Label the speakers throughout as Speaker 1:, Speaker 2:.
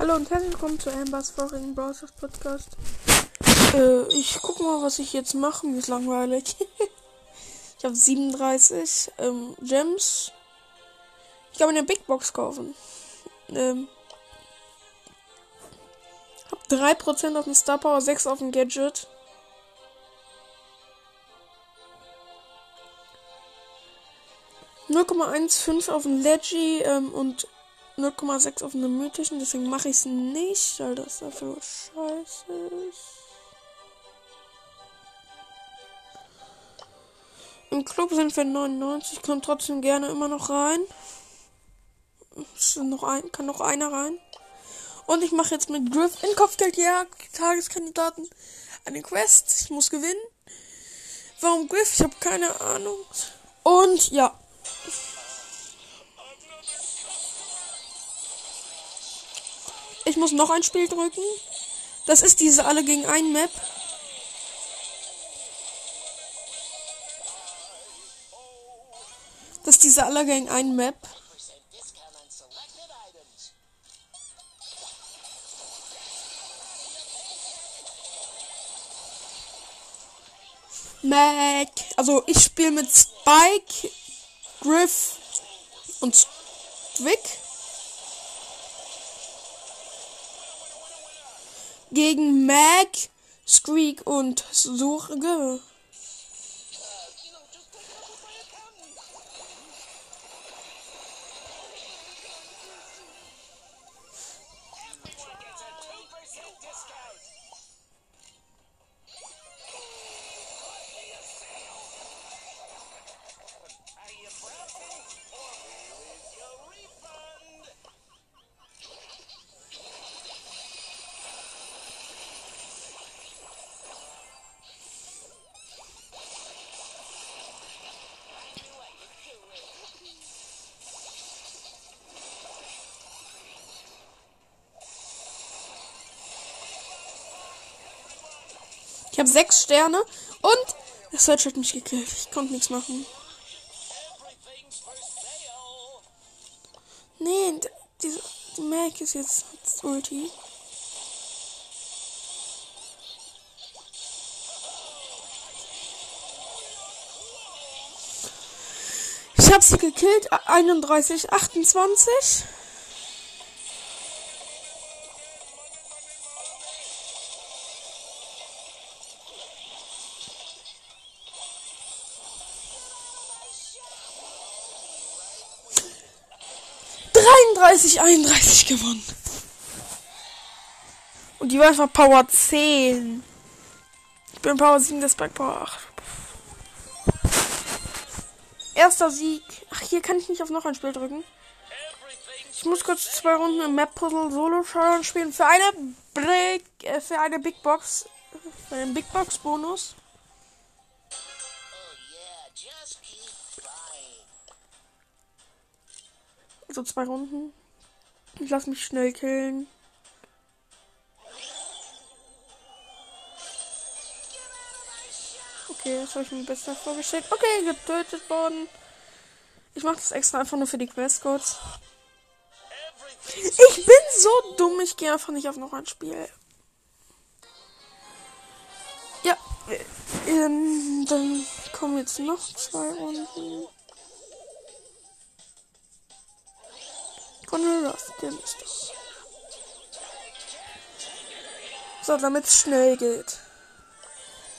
Speaker 1: Hallo und herzlich willkommen zu Ambers vorigen Browsers Podcast. Äh, ich guck mal, was ich jetzt mache. Mir ist langweilig. ich habe 37 ähm, Gems. Ich kann mir eine Big Box kaufen. Ähm, hab 3% auf den Star Power, 6 auf den Gadget. ,15 auf den Leggy ähm, und 0,6 auf einem mythischen, deswegen mache ich es nicht, weil das dafür scheiße ist. Im Club sind wir 99, kommt trotzdem gerne immer noch rein. Noch ein, kann noch einer rein. Und ich mache jetzt mit Griff in Kopfgeldjagd Tageskandidaten eine Quest. Ich muss gewinnen. Warum Griff? Ich habe keine Ahnung. Und ja. Ich muss noch ein Spiel drücken. Das ist diese alle gegen ein Map. Das ist diese alle gegen ein Map. Mac. Also ich spiele mit Spike, Griff und Strick. Gegen Mac, Squeak und Sorge. Habe sechs Sterne und das Search hat mich gekillt. Ich konnte nichts machen. Nee, diese die Mac ist jetzt Ulti. Ich habe sie gekillt. 31, 28. Dreiunddreißig, einunddreißig gewonnen. Und die war einfach Power 10. Ich bin Power 7, das Spike Power 8. Erster Sieg. Ach, hier kann ich nicht auf noch ein Spiel drücken. Ich muss kurz zwei Runden im Map Puzzle Solo Challenge spielen für eine Big, äh, für eine Big Box, für einen Big Box Bonus. So zwei Runden. Ich lass mich schnell killen. Okay, das habe ich mir besser vorgestellt. Okay, getötet worden. Ich mache das extra einfach nur für die Quest kurz. Ich bin so dumm, ich gehe einfach nicht auf noch ein Spiel. Ja, ähm, dann kommen jetzt noch zwei Runden. Von Rustin ist das. So, damit es schnell geht.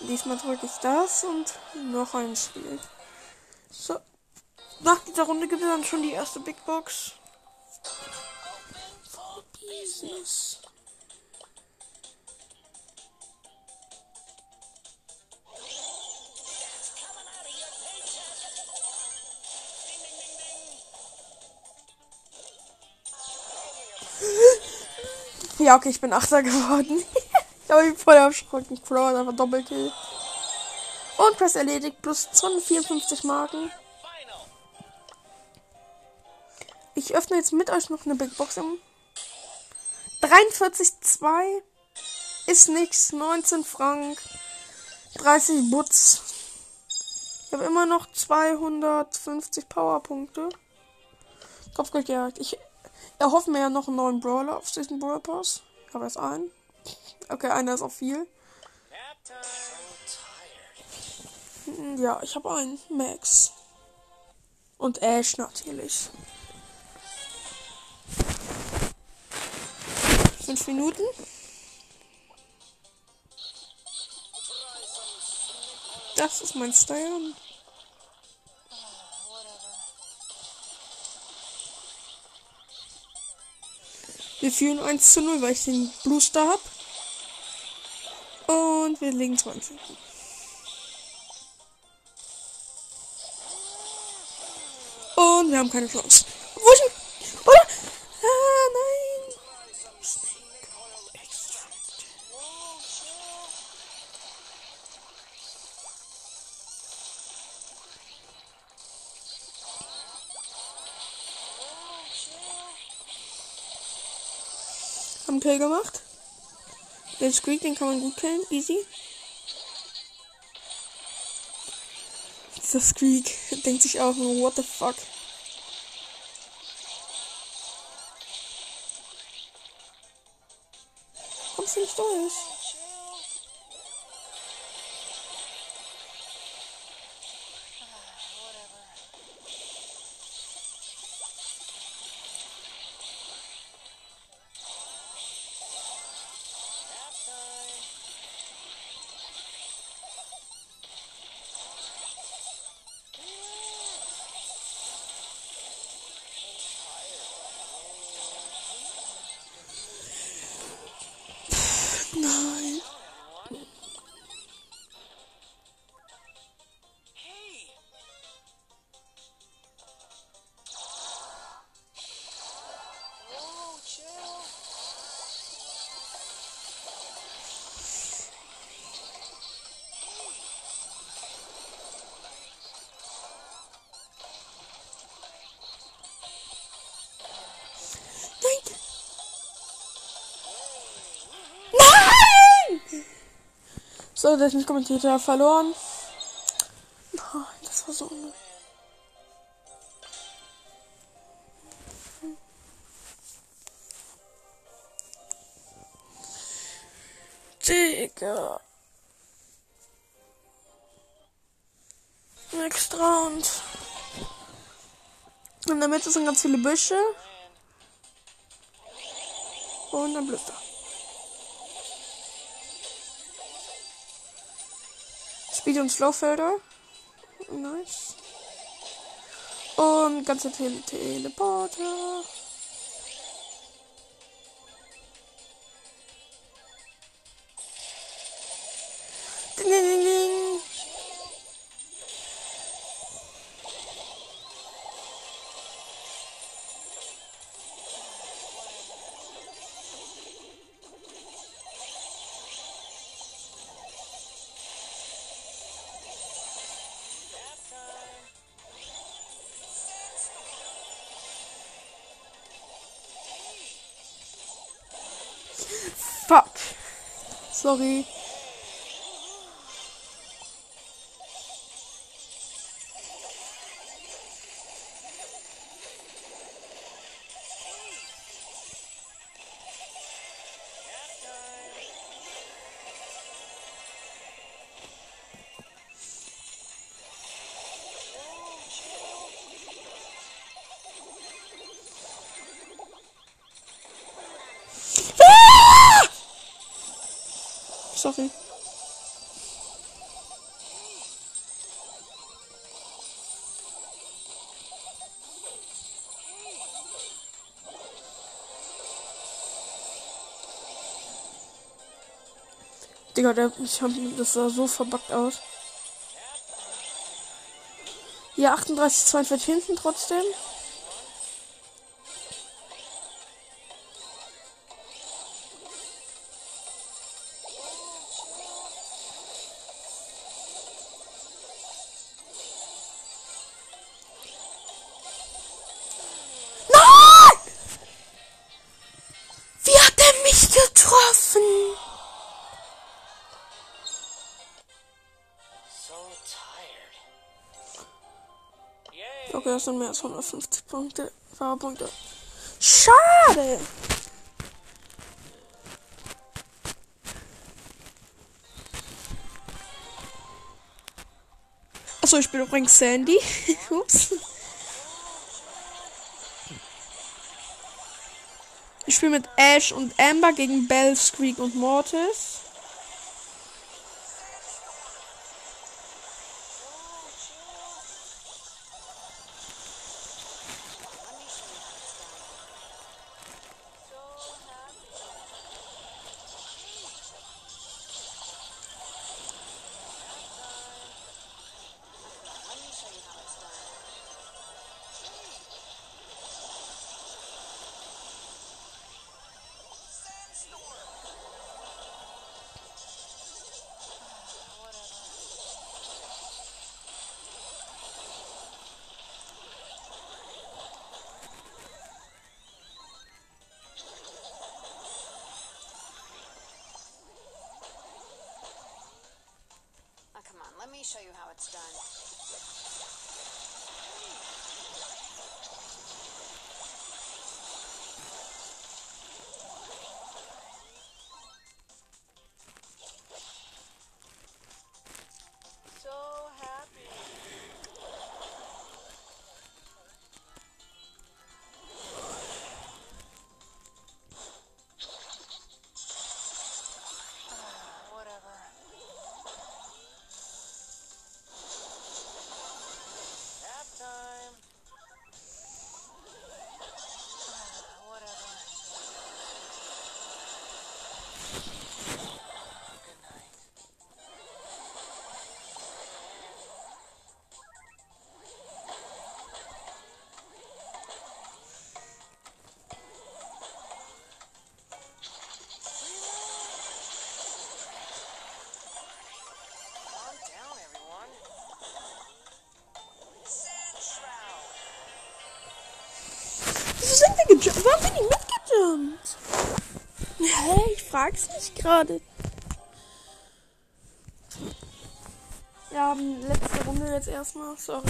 Speaker 1: Diesmal drücke ich das und noch ein Spiel. So. Nach dieser Runde gibt es dann schon die erste Big Box. For Business. Ja, okay, ich bin Achter geworden. ich habe mich voll erschrocken. Crow hat einfach Doppelkill. Und Press erledigt. Plus 254 Marken. Ich öffne jetzt mit euch noch eine Big Box im 43,2 ist nichts. 19 Frank. 30 Butz. Ich habe immer noch 250 Powerpunkte. Kopfgeldjagd. Ich erhoffen wir ja noch einen neuen Brawler auf diesem Brawl Pass. Ich habe erst einen. Okay, einer ist auch viel. Hm, Ja, ich habe einen. Max. Und Ash natürlich. Fünf Minuten. Das ist mein Style. Wir führen 1 zu 0, weil ich den Blue Star hab. Und wir legen 20. Und wir haben keine Chance. Wo ist denn? Oder? Haben Kill gemacht. Den Squeak, den kann man gut killen. Easy. Dieser Squeak denkt sich auch nur, what the fuck. Kommst du nicht durch? So, der nicht kommentiert, ja, verloren. Nein, das war so unnötig. Digga. Next round. In der Mitte sind ganz viele Büsche. Und ein Blüster. Speed- und Slowfelder. Nice. Und ganze Tele Teleporter. Fuck. Sorry. Sorry. Digga, der, ich hab, das sah so verbuggt aus. Ja, 38, 42 hinten trotzdem. Sind mehr als 150 Punkte. Powerpunkte. Schade. Achso, ich bin übrigens Sandy. Ups. Ich spiele mit Ash und Amber gegen Bell, Squeak und Mortis.
Speaker 2: Let me show you how it's done.
Speaker 1: Warum bin ich mitgejumpt? Hä? Ich frag's mich gerade. Wir haben letzte Runde jetzt erstmal. Sorry.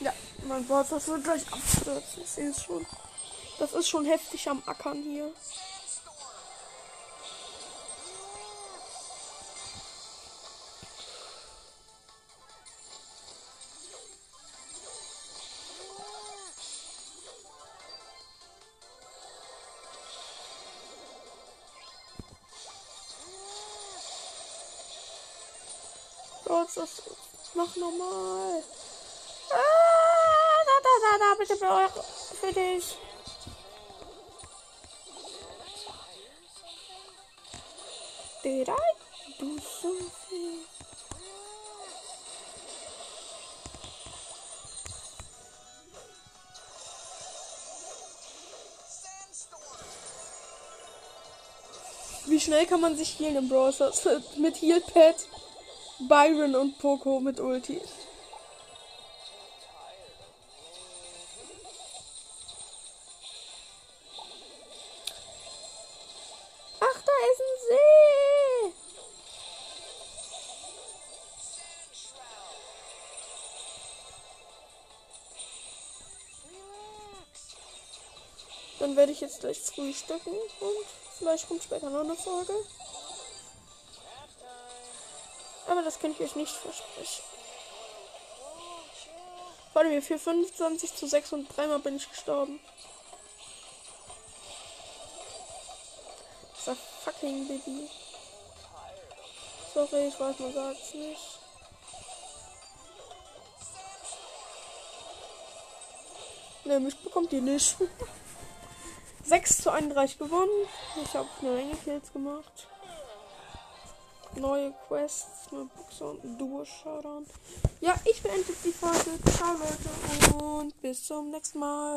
Speaker 1: Ja, mein das wird gleich abstürzen. Ich sehe es schon. Das ist schon heftig am Ackern hier. Gott, das mach nochmal. Ah, da, da, da, da, bitte für dich. I do something? Wie schnell kann man sich healen im Browser? Mit Healpad, Byron und Poco mit Ulti. Dann werde ich jetzt gleich frühstücken und vielleicht kommt später noch eine Folge. Aber das kann ich euch nicht versprechen. Warte mir, für 25 zu 6 und dreimal bin ich gestorben. Dieser fucking Baby. Sorry, ich weiß, man sagt's nicht. Ne, mich bekommt ihr nicht. 6 zu 31 gewonnen. Ich habe eine Menge Kills gemacht. Neue Quests, neue Boxer und ein Duo-Showdown. Ja, ich beende die Folge. Ciao, Leute. Und bis zum nächsten Mal.